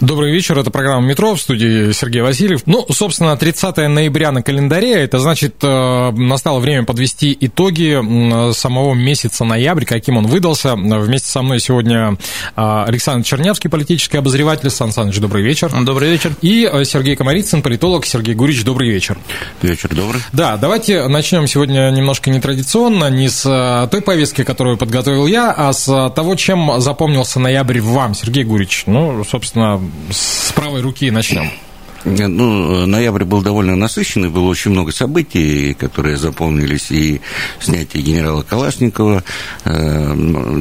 Добрый вечер, это программа «Метро» в студии Сергей Васильев. Ну, собственно, 30 ноября на календаре, это значит, э, настало время подвести итоги самого месяца ноябрь, каким он выдался. Вместе со мной сегодня э, Александр Чернявский, политический обозреватель. Сан Саныч, добрый вечер. Добрый вечер. И э, Сергей Комарицын, политолог. Сергей Гурич, добрый вечер. Вечер добрый. Да, давайте начнем сегодня немножко нетрадиционно, не с той повестки, которую подготовил я, а с того, чем запомнился ноябрь вам, Сергей Гурич. Ну, собственно, с правой руки начнем. Ну, ноябрь был довольно насыщенный, было очень много событий, которые запомнились, и снятие генерала Калашникова, э,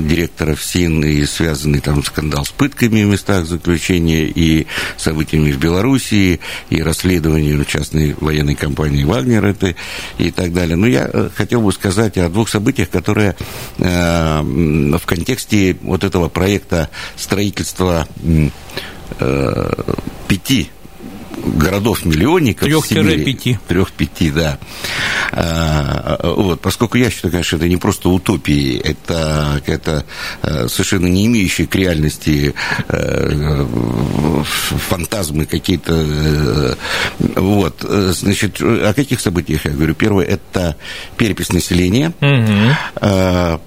директора ФСИН, и связанный там скандал с пытками в местах заключения, и событиями в Белоруссии, и расследованием частной военной компании «Вагнер» это, и так далее. Но я э, хотел бы сказать о двух событиях, которые э, в контексте вот этого проекта строительства э, пяти городов-миллионников. Трех-пяти. Трех-пяти, да. А, вот, поскольку я считаю, конечно, это не просто утопии, это какая-то совершенно не имеющая к реальности фантазмы какие-то. Вот, значит, о каких событиях я говорю? Первое, это перепись населения. Угу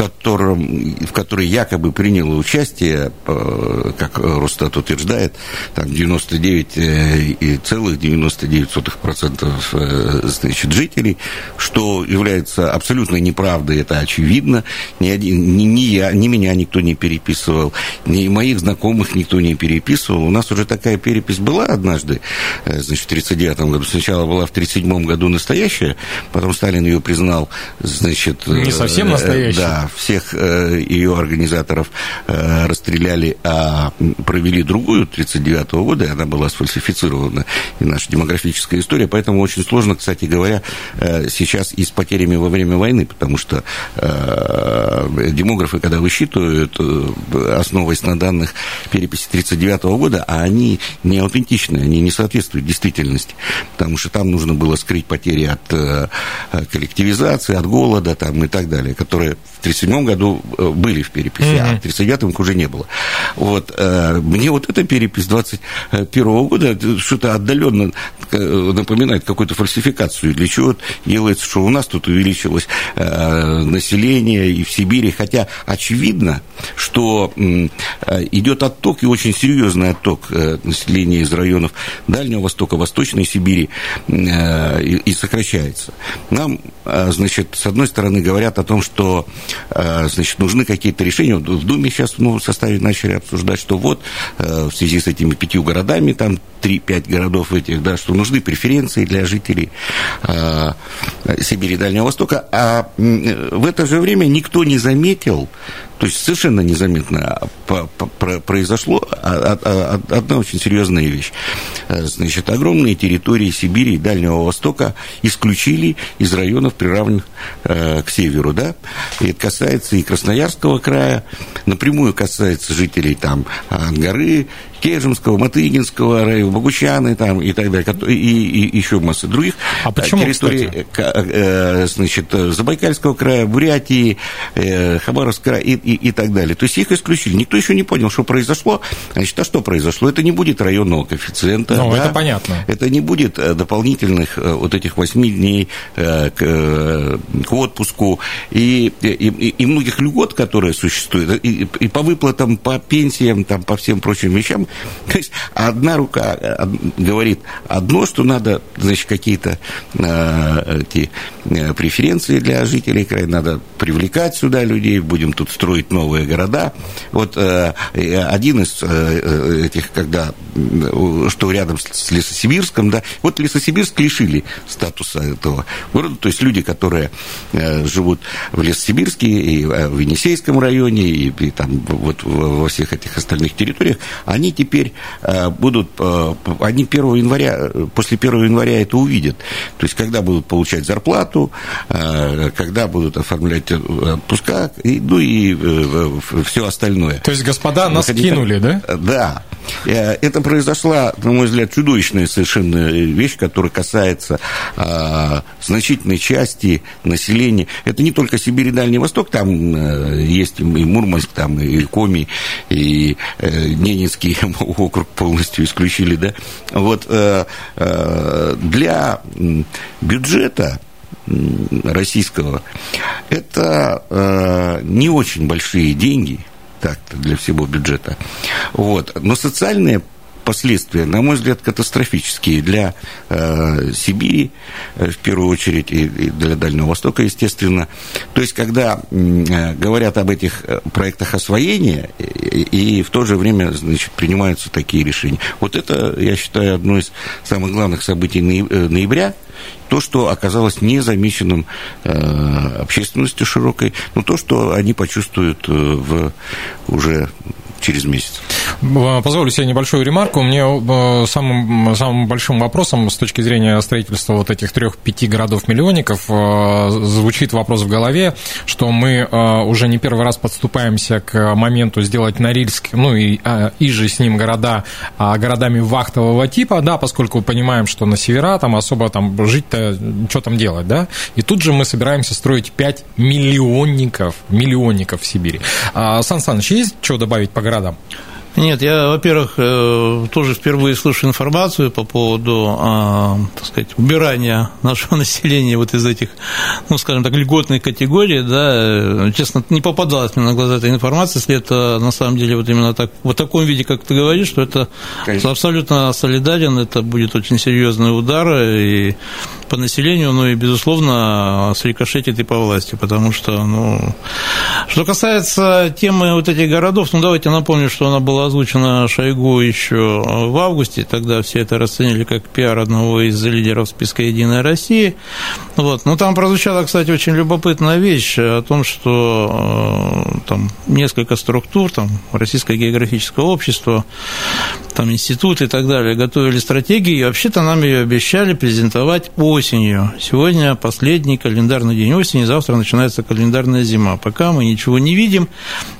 котором, в которой якобы приняло участие, э, как Росстат утверждает, там 99,99% э, значит, жителей, что является абсолютно неправдой, это очевидно. Ни, один, ни, ни я, ни меня никто не переписывал, ни моих знакомых никто не переписывал. У нас уже такая перепись была однажды, э, значит, в 1939 году. Сначала была в 1937 году настоящая, потом Сталин ее признал, значит... Не совсем настоящая. Да, всех э, ее организаторов э, расстреляли, а провели другую 1939 года, и она была сфальсифицирована, и наша демографическая история, поэтому очень сложно, кстати говоря, э, сейчас и с потерями во время войны, потому что демографы, когда высчитывают, основываясь на данных переписи 1939 года, а они не аутентичны, они не соответствуют действительности, потому что там нужно было скрыть потери от коллективизации, от голода там, и так далее, которые в 1937 году э, были в переписи, mm-hmm. а в 1939 их уже не было. Вот, э, мне вот эта перепись 21 года что-то отдаленно э, напоминает какую-то фальсификацию. Для чего делается, что у нас тут увеличилось население и в Сибири, хотя очевидно, что идет отток, и очень серьезный отток населения из районов Дальнего Востока, Восточной Сибири, и сокращается. Нам, значит, с одной стороны говорят о том, что Э, значит, нужны какие-то решения. В Думе сейчас в новом составе начали обсуждать, что вот э, в связи с этими пятью городами, там 3-5 городов этих, да, что нужны преференции для жителей э, Сибири и Дальнего Востока. А в это же время никто не заметил, то есть совершенно незаметно произошло одна очень серьезная вещь. Значит, огромные территории Сибири и Дальнего Востока исключили из районов, приравненных к северу, да, и это касается и Красноярского края, напрямую касается жителей там Ангары, Кежемского, Матыгинского района, Богучаны там и так далее, и, и, и еще масса других а почему, территорий, кстати? Э, значит, Забайкальского края, Бурятии, э, Хабаровского края и, и, и так далее. То есть их исключили. Никто еще не понял, что произошло. Значит, а что произошло? Это не будет районного коэффициента. Ну, да? это понятно. Это не будет э, дополнительных вот этих восьми дней к, к отпуску и, и, и многих льгот, которые существуют, и, и по выплатам, по пенсиям, там, по всем прочим вещам то есть одна рука э, говорит одно, что надо, значит, какие-то э, эти э, преференции для жителей края, надо привлекать сюда людей, будем тут строить новые города. Вот один из этих, когда, что рядом с Лесосибирском, да, вот Лесосибирск лишили статуса этого города, то есть люди, которые живут в Лесосибирске и в Енисейском районе, и, и там вот во всех этих остальных территориях, они теперь будут, они 1 января, после 1 января это увидят. То есть, когда будут получать зарплату, э, когда будут оформлять отпуска, и, ну и э, все остальное. То есть, господа, нас Выходить кинули, да? Да. Э, это произошла, на мой взгляд, чудовищная совершенно вещь, которая касается значительной части населения. Это не только Сибирь и Дальний Восток, там есть и Мурманск, там и Коми, и Ненецкий округ полностью исключили, да. Вот для бюджета российского это э, не очень большие деньги так для всего бюджета. Вот. Но социальные последствия, на мой взгляд, катастрофические для э, Сибири, э, в первую очередь, и, для Дальнего Востока, естественно. То есть, когда э, говорят об этих э, проектах освоения, и, и в то же время, значит, принимаются такие решения. Вот это, я считаю, одно из самых главных событий э, ноября, то, что оказалось незамеченным э, общественностью широкой, но то, что они почувствуют в уже через месяц. Позволю себе небольшую ремарку. Мне э, самым, самым большим вопросом с точки зрения строительства вот этих трех-пяти городов-миллионников э, звучит вопрос в голове, что мы э, уже не первый раз подступаемся к моменту сделать Норильск, ну и, и же с ним города а, городами вахтового типа, да, поскольку понимаем, что на севера там особо там жить-то, что там делать, да, и тут же мы собираемся строить 5 миллионников, миллионников в Сибири. А, Сан Саныч, есть что добавить по городам? Нет, я, во-первых, э, тоже впервые слышу информацию по поводу, а, так сказать, убирания нашего населения вот из этих, ну, скажем так, льготных категорий, да, честно, не попадалась мне на глаза эта информация, если это на самом деле вот именно так, в таком виде, как ты говоришь, что это Конечно. абсолютно солидарен, это будет очень серьезный удар и по населению, ну и, безусловно, срикошетит и по власти, потому что, ну, что касается темы вот этих городов, ну, давайте напомню, что она была озвучена Шойгу еще в августе, тогда все это расценили как пиар одного из лидеров списка «Единая Россия». Вот. Но там прозвучала, кстати, очень любопытная вещь о том, что э, там несколько структур, там Российское географическое общество, там институт и так далее, готовили стратегии, и вообще-то нам ее обещали презентовать осенью. Сегодня последний календарный день осени, завтра начинается календарная зима. Пока мы ничего не видим.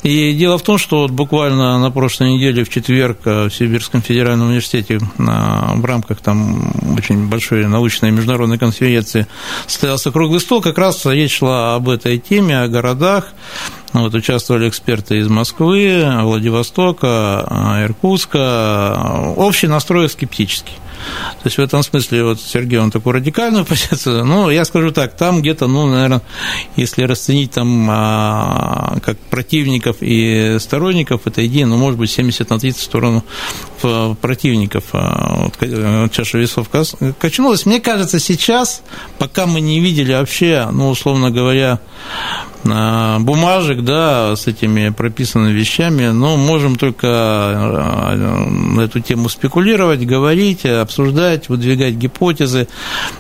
И дело в том, что вот буквально на прошлой неделе, в четверг, э, в Сибирском федеральном университете в рамках там очень большой научной международной конференции состоялся круглый стол, как раз речь шла об этой теме, о городах, вот, участвовали эксперты из Москвы, Владивостока, Иркутска. Общий настрой скептический. То есть в этом смысле вот Сергей, он такую радикальную позицию, ну, я скажу так, там где-то, ну, наверное, если расценить там а, как противников и сторонников этой идеи, ну, может быть, 70 на 30 в сторону противников а, вот, э, чаша весов качнулась. Мне кажется, сейчас, пока мы не видели вообще, ну, условно говоря, а, бумажек, да, с этими прописанными вещами, но можем только а, на эту тему спекулировать, говорить, обсуждать, выдвигать гипотезы.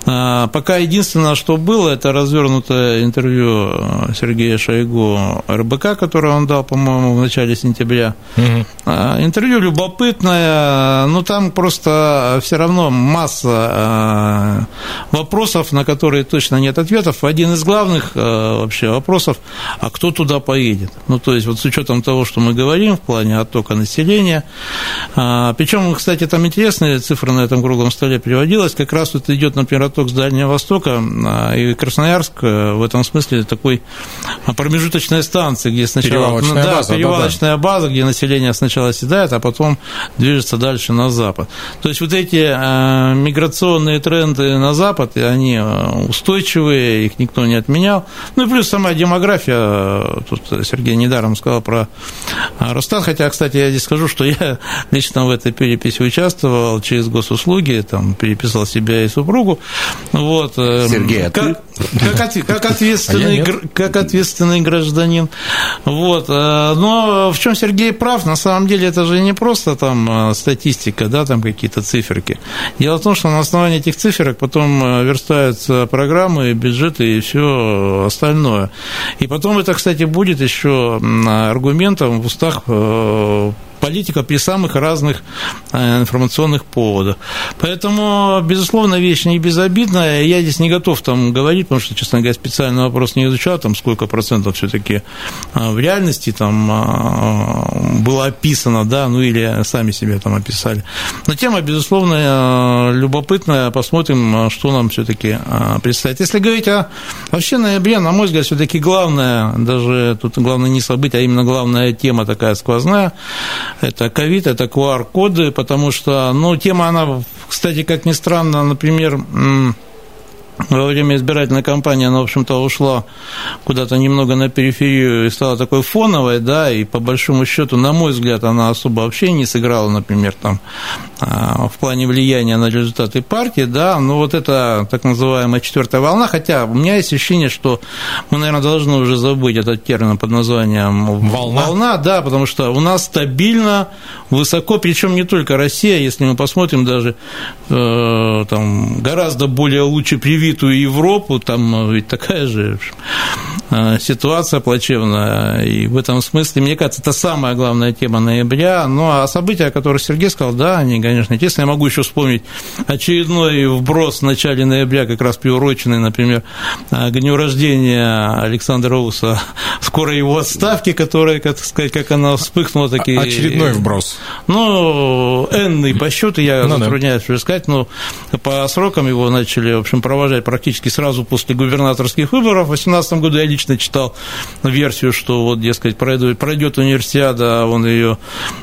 А, пока единственное, что было, это развернутое интервью Сергея Шойгу РБК, которое он дал, по-моему, в начале сентября. Угу. Интервью любопытное, но там просто все равно масса вопросов, на которые точно нет ответов. Один из главных вообще вопросов а кто туда поедет? Ну, то есть, вот с учетом того, что мы говорим в плане оттока населения, а, причем, кстати, там интересные цифры на этом круглом столе приводилось, как раз вот идет, например, отток с Дальнего Востока, и Красноярск в этом смысле такой промежуточная станция, где сначала... Перевалочная ну, да, база. перевалочная база, где население сначала седает, а потом движется дальше на запад. То есть вот эти миграционные тренды на запад, они устойчивые, их никто не отменял. Ну и плюс сама демография, тут Сергей недаром сказал про Росстат, хотя, кстати, я здесь скажу, что я лично в этой переписи участвовал через госуслуги, там переписал себя и супругу. Вот. Э, Сергей, а как, как, как, ответственный, а как ответственный гражданин. Вот. Э, но в чем Сергей прав, на самом деле это же не просто там э, статистика, да, там какие-то циферки. Дело в том, что на основании этих циферок потом верстаются программы, бюджеты и все остальное. И потом это, кстати, будет еще аргументом в устах политика при самых разных э, информационных поводах. Поэтому, безусловно, вещь не безобидная. Я здесь не готов там говорить, потому что, честно говоря, специальный вопрос не изучал, там сколько процентов все-таки э, в реальности там э, было описано, да, ну или сами себе там описали. Но тема, безусловно, любопытная. Посмотрим, что нам все-таки предстоит. Если говорить о вообще ноябре, на мой взгляд, все-таки главное, даже тут главное не событие, а именно главная тема такая сквозная, это ковид, это QR-коды, потому что, ну, тема, она, кстати, как ни странно, например, во время избирательной кампании она, в общем-то, ушла куда-то немного на периферию и стала такой фоновой, да, и по большому счету, на мой взгляд, она особо вообще не сыграла, например, там, а, в плане влияния на результаты партии, да, но вот эта так называемая четвертая волна, хотя у меня есть ощущение, что мы, наверное, должны уже забыть этот термин под названием волна, волна да, потому что у нас стабильно, высоко, причем не только Россия, если мы посмотрим даже э, там, гораздо более лучше привитые развитую Европу, там ведь такая же э, ситуация плачевная, и в этом смысле, мне кажется, это самая главная тема ноября, ну, а события, о которых Сергей сказал, да, они, конечно, естественно, я могу еще вспомнить очередной вброс в начале ноября, как раз приуроченный, например, к дню рождения Александра Уса, скоро его отставки, которая, как сказать, как она вспыхнула, такие... Очередной вброс. Ну, энный по счету, я ну, затрудняюсь да. сказать, но по срокам его начали, в общем, провожать практически сразу после губернаторских выборов. В 2018 году я лично читал версию, что вот, дескать, пройдет, пройдет универсиада, он ее,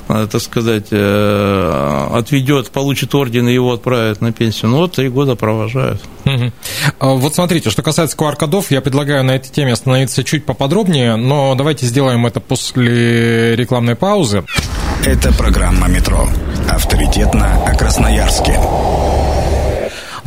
э, так сказать, э, отведет, получит орден и его отправят на пенсию. Ну вот три года провожают. Угу. Вот смотрите, что касается QR-кодов, я предлагаю на этой теме остановиться чуть поподробнее, но давайте сделаем это после рекламной паузы. Это программа «Метро». Авторитетно о Красноярске.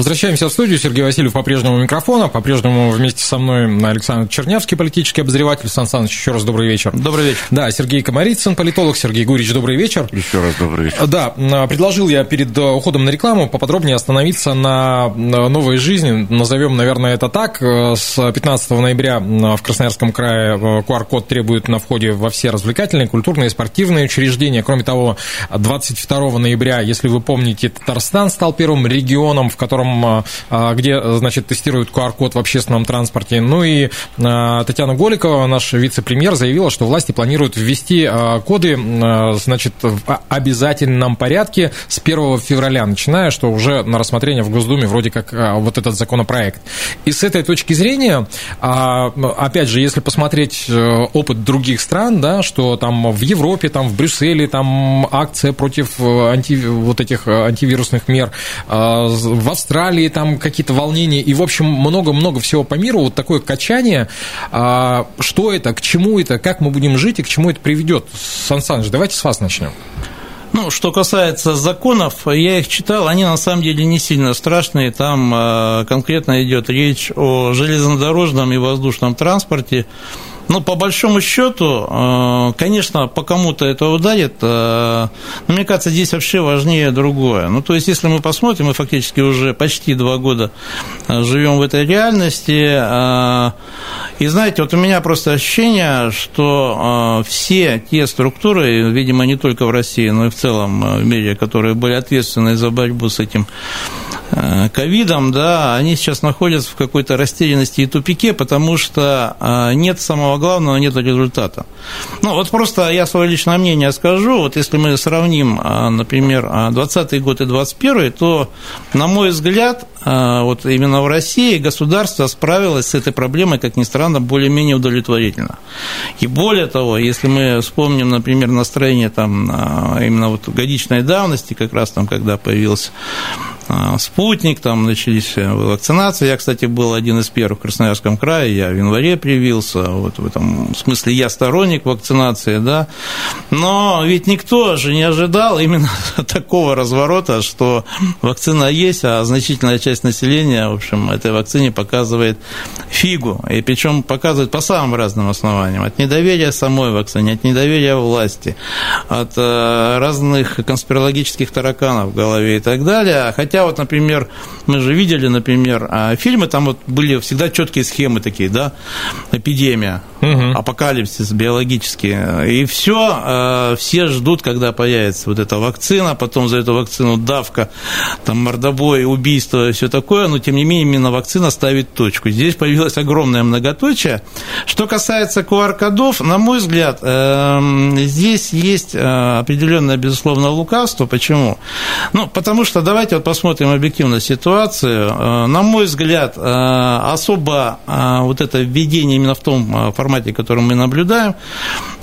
Возвращаемся в студию. Сергей Васильев по-прежнему у микрофона. По-прежнему вместе со мной Александр Чернявский, политический обозреватель. Сан Саныч, еще раз добрый вечер. Добрый вечер. Да, Сергей Комарицын, политолог. Сергей Гурич, добрый вечер. Еще раз добрый вечер. Да, предложил я перед э, уходом на рекламу поподробнее остановиться на новой жизни. Назовем, наверное, это так. Э, с 15 ноября в Красноярском крае QR-код э, требует на входе во все развлекательные, культурные и спортивные учреждения. Кроме того, 22 ноября, если вы помните, Татарстан стал первым регионом, в котором а, а, где, значит, тестируют QR-код в общественном транспорте. Ну и а, Татьяна Голикова, наш вице-премьер, заявила, что власти планируют ввести коды, значит, в обязательном порядке с 1 февраля, начиная, что уже на рассмотрение в Госдуме вроде как вот этот законопроект. И с этой точки зрения, опять же, если посмотреть э, опыт других стран, да, что там в Европе, там в Брюсселе, там акция против э, анти, вот этих э, антивирусных мер, в Австралии Австралии там какие-то волнения, и, в общем, много-много всего по миру, вот такое качание. А, что это, к чему это, как мы будем жить и к чему это приведет? Сан Саныч, давайте с вас начнем. Ну, что касается законов, я их читал, они на самом деле не сильно страшные. Там э, конкретно идет речь о железнодорожном и воздушном транспорте. Ну, по большому счету, э, конечно, по кому-то это ударит, э, но мне кажется, здесь вообще важнее другое. Ну, то есть, если мы посмотрим, мы фактически уже почти два года э, живем в этой реальности, и знаете, вот у меня просто ощущение, что все те структуры, видимо, не только в России, но и в целом в мире, которые были ответственны за борьбу с этим ковидом, да, они сейчас находятся в какой-то растерянности и тупике, потому что э, нет самого главного, нет результата. Ну, вот просто я свое личное мнение скажу, вот если мы сравним, э, например, 2020 год и 2021, то, на мой взгляд, вот именно в России государство справилось с этой проблемой, как ни странно, более-менее удовлетворительно. И более того, если мы вспомним, например, настроение там именно вот годичной давности, как раз там, когда появился а, спутник, там начались э, вакцинации. Я, кстати, был один из первых в Красноярском крае, я в январе привился, вот в этом смысле я сторонник вакцинации, да, но ведь никто же не ожидал именно такого разворота, что вакцина есть, а значительная часть населения, в общем, этой вакцине показывает фигу, и причем показывает по самым разным основаниям, от недоверия самой вакцине, от недоверия власти, от э, разных конспирологических тараканов в голове и так далее, хотя Хотя вот, например, мы же видели, например, а, фильмы, там вот были всегда четкие схемы такие, да, эпидемия, угу. апокалипсис биологический, и все, а, все ждут, когда появится вот эта вакцина, потом за эту вакцину давка, там мордобой, убийство, все такое, но тем не менее именно вакцина ставит точку. Здесь появилось огромное многоточие. Что касается QR-кодов, на мой взгляд, эм, здесь есть э, определенное, безусловно, лукавство. Почему? Ну, потому что давайте вот посмотрим посмотрим объективно ситуацию, э, на мой взгляд, э, особо э, вот это введение именно в том формате, который мы наблюдаем,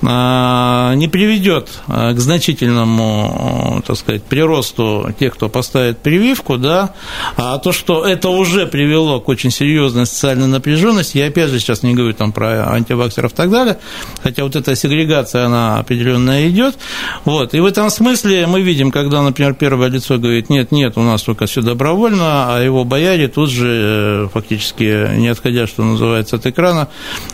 не приведет к значительному, так сказать, приросту тех, кто поставит прививку, да, а то, что это уже привело к очень серьезной социальной напряженности, я опять же сейчас не говорю там про антиваксеров и так далее, хотя вот эта сегрегация, она определенная идет, вот, и в этом смысле мы видим, когда, например, первое лицо говорит, нет, нет, у нас только все добровольно, а его бояре тут же, э, фактически не отходя, что называется, от экрана,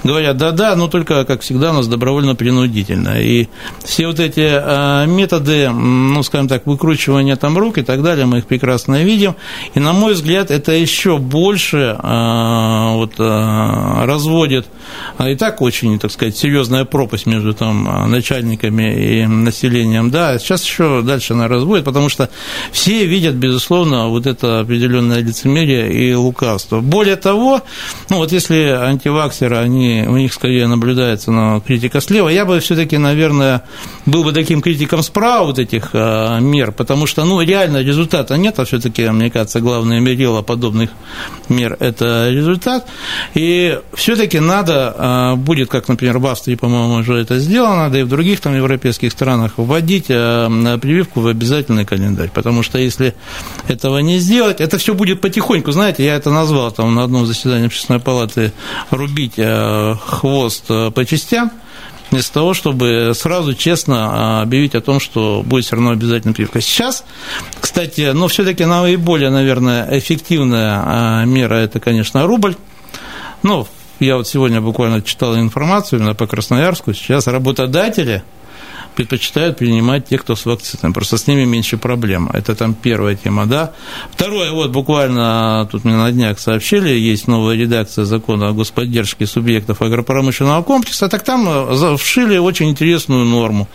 говорят, да-да, но только, как всегда, у нас добровольно-принудительно. И все вот эти э, методы, ну, скажем так, выкручивания там рук и так далее, мы их прекрасно видим. И, на мой взгляд, это еще больше э, вот, разводит и так очень, так сказать, серьезная пропасть между там начальниками и населением. Да, сейчас еще дальше она разводит, потому что все видят, безусловно, безусловно, вот это определенное лицемерие и лукавство. Более того, ну вот если антиваксеры, они, у них скорее наблюдается на критика слева, я бы все-таки, наверное, был бы таким критиком справа вот этих а, мер, потому что, ну, реально результата нет, а все-таки, мне кажется, главное мерило подобных мер – это результат. И все-таки надо а, будет, как, например, в Австрии, по-моему, уже это сделано, да и в других там европейских странах, вводить а, прививку в обязательный календарь, потому что если этого не сделать. Это все будет потихоньку, знаете, я это назвал там на одном заседании общественной палаты рубить э, хвост э, по частям, вместо того, чтобы сразу честно э, объявить о том, что будет все равно обязательно прививка. Сейчас, кстати, но все-таки наиболее, наверное, эффективная мера это, конечно, рубль. Ну, я вот сегодня буквально читал информацию именно по Красноярску. Сейчас работодатели предпочитают принимать те, кто с вакциной. Просто с ними меньше проблем. Это там первая тема, да. Второе, вот буквально тут мне на днях сообщили, есть новая редакция закона о господдержке субъектов агропромышленного комплекса, так там э, вшили очень интересную норму,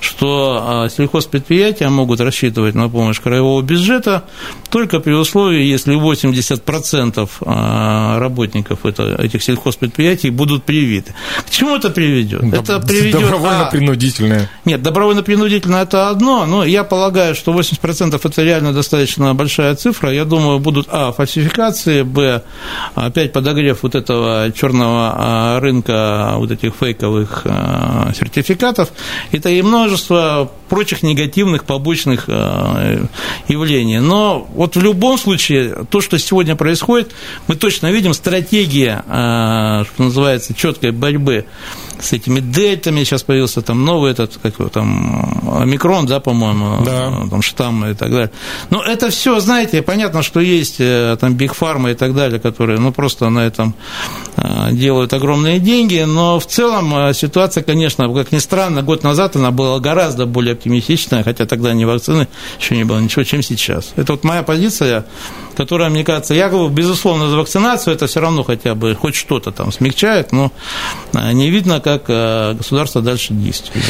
что а, сельхозпредприятия могут рассчитывать на помощь краевого бюджета только при условии, если 80% а, работников этих сельхозпредприятий будут привиты. К чему это приведет? Это приведет добровольно-принудительное. Нет, добровольно-принудительно это одно, но я полагаю, что 80% это реально достаточно большая цифра. Я думаю, будут, а, фальсификации, б, опять подогрев вот этого черного а, рынка вот этих фейковых а, сертификатов, это и множество прочих негативных побочных а, явлений. Но вот в любом случае, то, что сегодня происходит, мы точно видим стратегия, что называется, четкой борьбы с этими дельтами, сейчас появился там новый этот, как его там, омикрон, да, по-моему, да. там штамм и так далее. Но это все, знаете, понятно, что есть э, там Биг Фарма и так далее, которые, ну, просто на этом э, делают огромные деньги, но в целом э, ситуация, конечно, как ни странно, год назад она была гораздо более оптимистичная, хотя тогда ни вакцины еще не было ничего, чем сейчас. Это вот моя позиция, которая, мне кажется, я, безусловно, за вакцинацию, это все равно хотя бы хоть что-то там смягчает, но не видно, как государство дальше действует.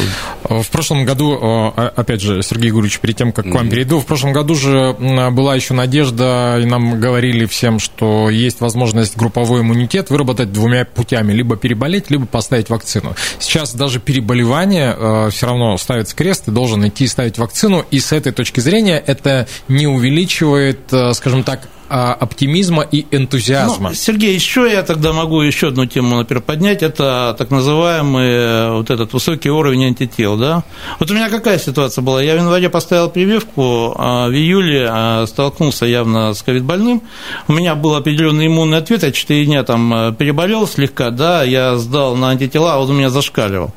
В прошлом году, опять же, Сергей Гурьевич, перед тем, как к вам перейду, в прошлом году же была еще надежда, и нам говорили всем, что есть возможность групповой иммунитет выработать двумя путями, либо переболеть, либо поставить вакцину. Сейчас даже переболевание все равно ставится крест, и должен идти ставить вакцину, и с этой точки зрения это не увеличивает, скажем так, back а, оптимизма и энтузиазма. Ну, Сергей, еще я тогда могу еще одну тему, например, поднять. Это так называемый э, вот этот высокий уровень антител. Да? Вот у меня какая ситуация была? Я в январе поставил прививку, а в июле а, столкнулся явно с ковид-больным. У меня был определенный иммунный ответ, я 4 дня там э, переболел слегка, да, я сдал на антитела, а вот у меня зашкаливал.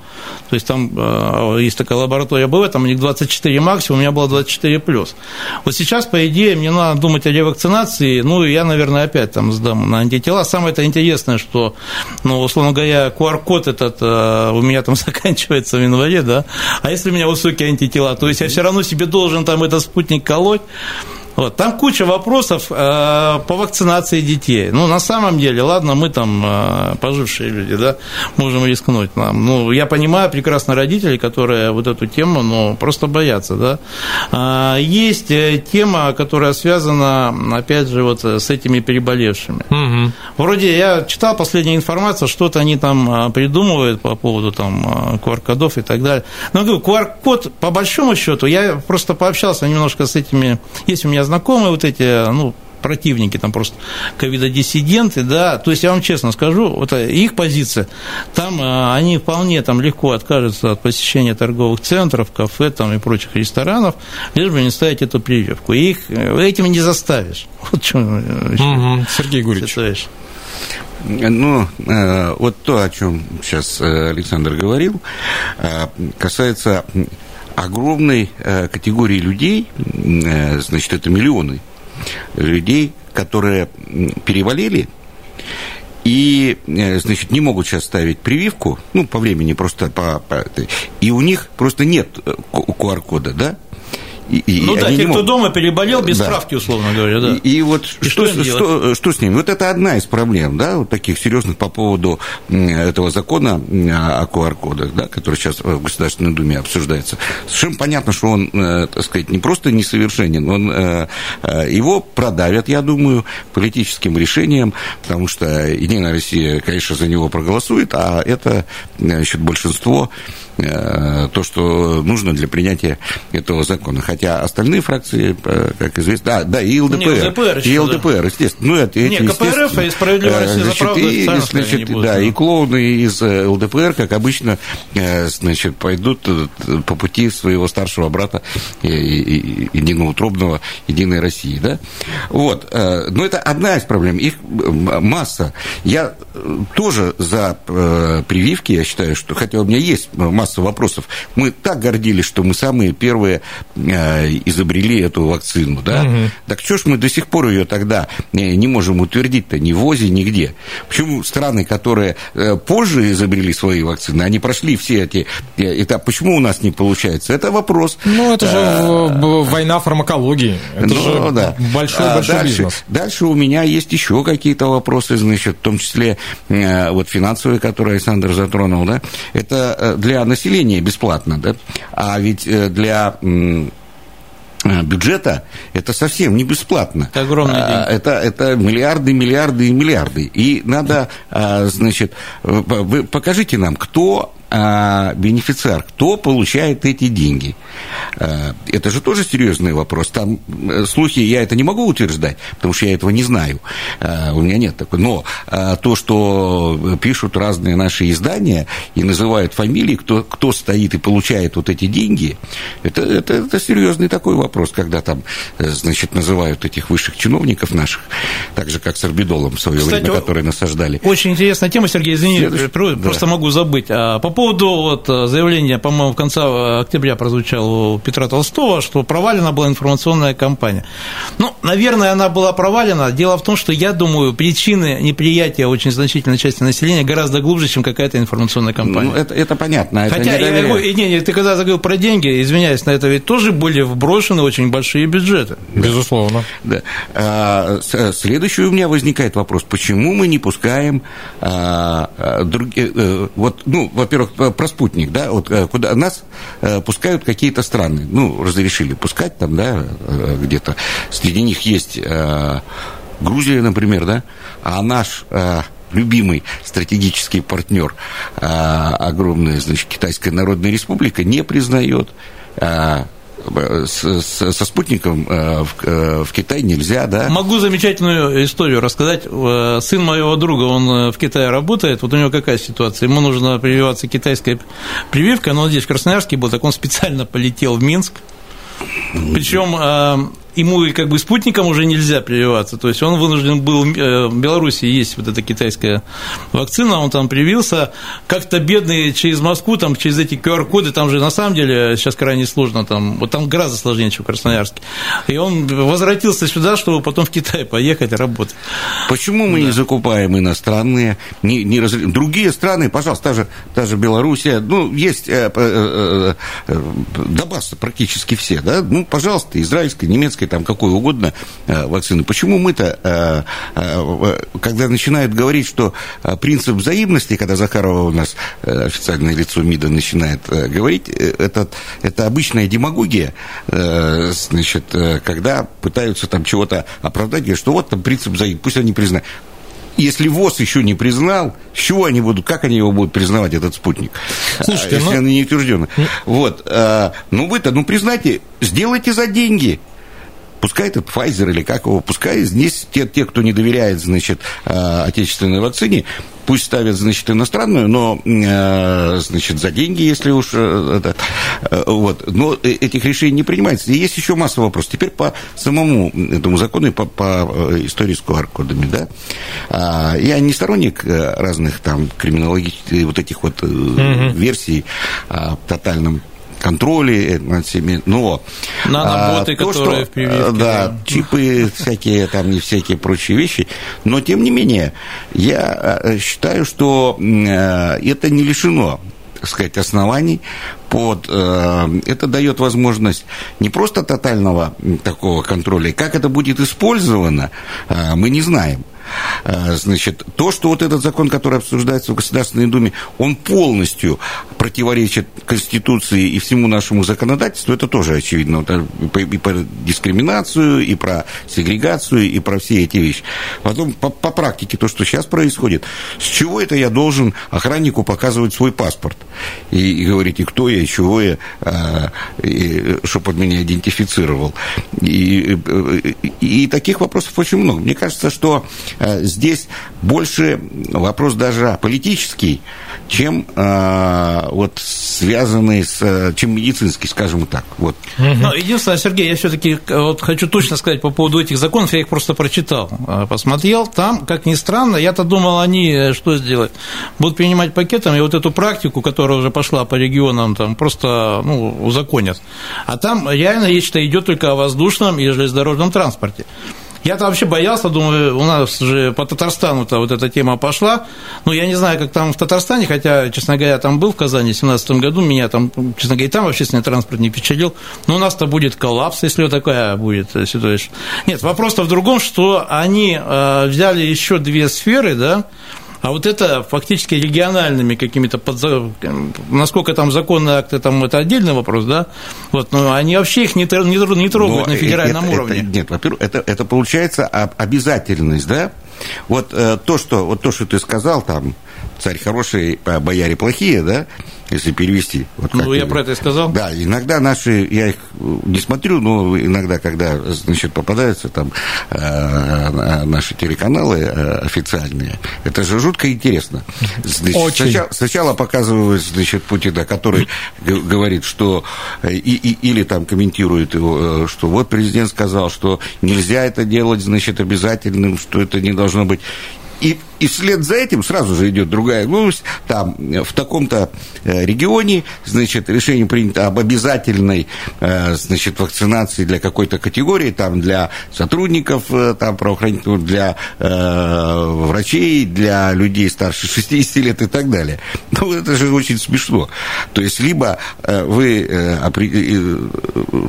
То есть там э, есть такая лаборатория БВ, там у них 24 максимум, у меня было 24 плюс. Вот сейчас, по идее, мне надо думать о ревакцинации, инфекции, ну, я, наверное, опять там сдам на антитела. Самое это интересное, что, ну, условно говоря, QR-код этот э, у меня там заканчивается в январе, да, а если у меня высокие антитела, то есть я все равно себе должен там этот спутник колоть, вот, там куча вопросов э, по вакцинации детей. Ну, на самом деле, ладно, мы там э, пожившие люди, да, можем рискнуть нам. Ну, я понимаю прекрасно родителей, которые вот эту тему, ну, просто боятся, да. А, есть э, тема, которая связана, опять же, вот с этими переболевшими. Угу. Вроде я читал последнюю информацию, что-то они там э, придумывают по поводу там QR-кодов э, и так далее. Но говорю, QR-код, по большому счету, я просто пообщался немножко с этими, есть у меня знакомые вот эти, ну, противники, там просто ковидодиссиденты, да, то есть я вам честно скажу, вот их позиция, там а, они вполне там легко откажутся от посещения торговых центров, кафе там и прочих ресторанов, лишь бы не ставить эту прививку. И их э, этим не заставишь. Вот что угу. Сергей Гурьевич. Считаешь? Ну, э, вот то, о чем сейчас э, Александр говорил, касается огромной э, категории людей, э, значит, это миллионы людей, которые переболели и, э, значит, не могут сейчас ставить прививку, ну, по времени просто по, по и у них просто нет QR-кода, да, и, ну и да, те, кто дома переболел без да. справки, условно говоря, да. И, и вот и что, что, что, что с ними? Вот это одна из проблем, да, вот таких серьезных по поводу этого закона о QR-кодах, да, который сейчас в Государственной Думе обсуждается. Совершенно понятно, что он, э, так сказать, не просто несовершенен, он, э, э, его продавят, я думаю, политическим решением, потому что Единая Россия, конечно, за него проголосует, а это, значит, большинство то, что нужно для принятия этого закона. Хотя остальные фракции, э, как известно, да, да, и ЛДПР. Не, ЛДПР еще, и ЛДПР, да. естественно. Ну, это, эти, Не, КПРФ и справедливая Россия значит, за и, значит, будут, да, да, и клоуны из э, ЛДПР, как обычно, значит, пойдут по пути своего старшего брата единоутробного Единой России, да? Вот. Но это одна из проблем. Их масса. Я тоже за прививки, я считаю, что, хотя у меня есть масса вопросов. Мы так гордились, что мы самые первые э, изобрели эту вакцину, да? Угу. Так что ж мы до сих пор ее тогда не можем утвердить-то ни в ВОЗе, нигде? Почему страны, которые э, позже изобрели свои вакцины, они прошли все эти э, этапы, почему у нас не получается? Это вопрос. Ну, это же а, война фармакологии. Это ну, же да. большой, а, большой дальше, бизнес. Дальше у меня есть еще какие-то вопросы, значит, в том числе вот финансовые, которые Александр затронул, да? Это для населения бесплатно, да? А ведь э, для э, бюджета это совсем не бесплатно. Это огромные а, деньги. Это, это миллиарды, миллиарды и миллиарды. И надо, а, значит, вы покажите нам, кто а, бенефициар, кто получает эти деньги. А, это же тоже серьезный вопрос. Там э, слухи, я это не могу утверждать, потому что я этого не знаю. А, у меня нет такой. Но то, что пишут разные наши издания и называют фамилии, кто, кто стоит и получает вот эти деньги, это, это, это серьезный такой вопрос, когда там, э, значит, называют этих высших чиновников наших, так же, как с Арбидолом в свое Кстати, время, которые насаждали. Очень интересная тема, Сергей, извини, Следующий, просто да. могу забыть. По поводу вот заявления, по-моему, в конце октября прозвучало у Петра Толстого, что провалена была информационная кампания. Ну, наверное, она была провалена. Дело в том, что я думаю, причины неприятия очень значительной части населения гораздо глубже, чем какая-то информационная кампания. Ну, это, это понятно. Это Хотя, я, не, не, ты когда заговорил про деньги, извиняюсь, на это ведь тоже были вброшены очень большие бюджеты. Безусловно. Да. А, следующий у меня возникает вопрос, почему мы не пускаем а, а другие, а, вот, ну, во-первых, про спутник, да, вот куда нас а, пускают какие-то страны, ну, разрешили пускать там, да, где-то, среди них есть Грузия, например, да, а наш любимый стратегический партнер, огромная, значит, Китайская Народная Республика, не признает с, со спутником э, в, э, в Китай нельзя, да? Могу замечательную историю рассказать. Э, сын моего друга, он в Китае работает. Вот у него какая ситуация? Ему нужно прививаться китайской прививкой, но он здесь в Красноярске был, так он специально полетел в Минск. Причем ему как бы спутником уже нельзя прививаться, то есть он вынужден был, э, в Беларуси есть вот эта китайская вакцина, он там привился, как-то бедный через Москву, там через эти QR-коды, там же на самом деле сейчас крайне сложно, там, вот там гораздо сложнее, чем в Красноярске, и он возвратился сюда, чтобы потом в Китай поехать и работать. Почему мы да. не закупаем иностранные, не, не раз... другие страны, пожалуйста, та же, та же Белоруссия, ну, есть э, э, э, Донбасс практически все, да, ну, пожалуйста, израильская, немецкая, американской, там какой угодно э, вакцины. Почему мы-то, э, э, когда начинают говорить, что принцип взаимности, когда Захарова у нас официальное лицо МИДа начинает говорить, это, это обычная демагогия, значит, когда пытаются там чего-то оправдать, говорят, что вот там принцип взаимности, пусть они признают если ВОЗ еще не признал, с чего они будут, как они его будут признавать, этот спутник? Слушайте, если ну... они не утверждены. Вот. Ну, вы-то, ну, признайте, сделайте за деньги пускай этот Pfizer или как его, пускай здесь те, те кто не доверяет, значит, а, отечественной вакцине, пусть ставят, значит, иностранную, но, а, значит, за деньги, если уж, э, это, э, вот, но э, этих решений не принимается. И есть еще масса вопросов. Теперь по самому этому закону и по, по истории с QR-кодами, да. А, я не сторонник разных там криминологических вот этих вот mm-hmm. версий о тотальном контроле над всеми, но... Наноботы, а, то, которые что, в прививке. Да, да, чипы всякие, там, не всякие прочие вещи, но, тем не менее, я э, считаю, что э, это не лишено так сказать, оснований под... Э, это дает возможность не просто тотального такого контроля, как это будет использовано, мы не знаем. Э, значит, то, что вот этот закон, который обсуждается в Государственной Думе, он полностью противоречит Конституции и всему нашему законодательству, это тоже очевидно. Э, и про дискриминацию, и про сегрегацию, и про все эти вещи. Потом по, по практике то, что сейчас происходит, с чего это я должен охраннику показывать свой паспорт и, и говорить, и кто я, и чего я, а, чтобы он меня идентифицировал. И, и, и таких вопросов очень много. Мне кажется, что здесь больше вопрос даже политический, чем э, вот связанный с, чем медицинский, скажем так. Вот. Но единственное, Сергей, я все-таки вот хочу точно сказать по поводу этих законов, я их просто прочитал, э, посмотрел, там, как ни странно, я-то думал, они что сделать? Будут принимать пакетом, и вот эту практику, которая уже пошла по регионам, там просто ну, узаконят. А там реально речь что идет только о воздушном и железнодорожном транспорте. Я-то вообще боялся, думаю, у нас же по Татарстану-то вот эта тема пошла. Ну, я не знаю, как там в Татарстане, хотя, честно говоря, там был в Казани в 2017 году, меня там, честно говоря, и там общественный транспорт не впечатлил. Но у нас-то будет коллапс, если вот такая будет ситуация. Нет, вопрос-то в другом, что они э, взяли еще две сферы, да, а вот это фактически региональными какими-то, подза... насколько там законные акты, там это отдельный вопрос, да, вот, но они вообще их не, не, не трогают но на федеральном это, уровне. Это, нет, во-первых, это, это получается обязательность, да, вот э, то, что, вот то, что ты сказал, там, царь хороший, а бояре плохие, да, если перевести. Вот ну, я про это и сказал. Да, иногда наши, я их не смотрю, но иногда, когда, значит, попадаются там э, наши телеканалы э, официальные, это же жутко интересно. Значит, Очень. Сначала, сначала показывают, значит, Путина, который говорит, что, и, и, или там комментирует его, что вот президент сказал, что нельзя это делать, значит, обязательным, что это не должно быть. И И вслед за этим сразу же идет другая новость. Там в таком-то регионе, значит, решение принято об обязательной, значит, вакцинации для какой-то категории, там для сотрудников там, правоохранительных, для врачей, для людей старше 60 лет и так далее. Ну, это же очень смешно. То есть, либо вы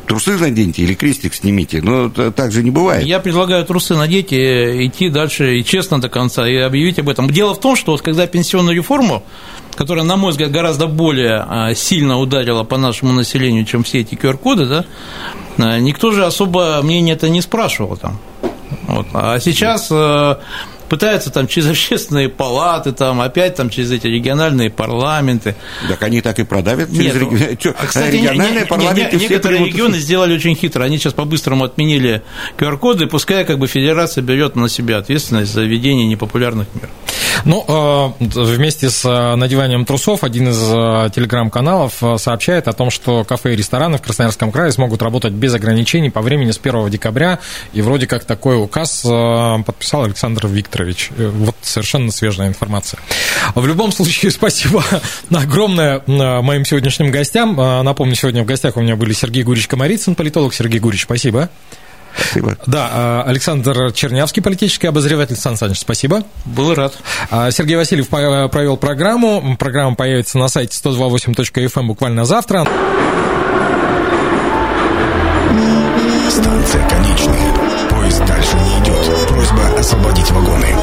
трусы наденьте или крестик снимите, но так же не бывает. Я предлагаю трусы надеть и идти дальше и честно до конца, и объявить об этом. Дело в том, что вот когда пенсионную реформу, которая, на мой взгляд, гораздо более а, сильно ударила по нашему населению, чем все эти QR-коды, да, а, никто же особо мнение это не спрашивал там. Вот. А сейчас э, пытаются там через общественные палаты, там опять там через эти региональные парламенты. Так они так и продавят через Нет, реги... А, кстати, региональные не, парламенты. Не, не, некоторые примут... регионы сделали очень хитро. Они сейчас по-быстрому отменили QR-коды, пускай как бы федерация берет на себя ответственность за ведение непопулярных мер. Ну, э, вместе с э, надеванием трусов один из э, телеграм-каналов сообщает о том, что кафе и рестораны в Красноярском крае смогут работать без ограничений по времени с 1 декабря, и вроде как такой указ подписал Александр Викторович. Вот совершенно свежая информация. В любом случае, спасибо огромное моим сегодняшним гостям. Напомню, сегодня в гостях у меня были Сергей Гурич Комарицын, политолог. Сергей Гурич, спасибо. Спасибо. Да, а, Александр Чернявский, политический обозреватель. Сан Саныч, спасибо. Был рад. А, Сергей Васильев провел программу. Программа появится на сайте 128.fm эм буквально завтра. Станция конечная. Поезд дальше не идет. Просьба освободить вагоны.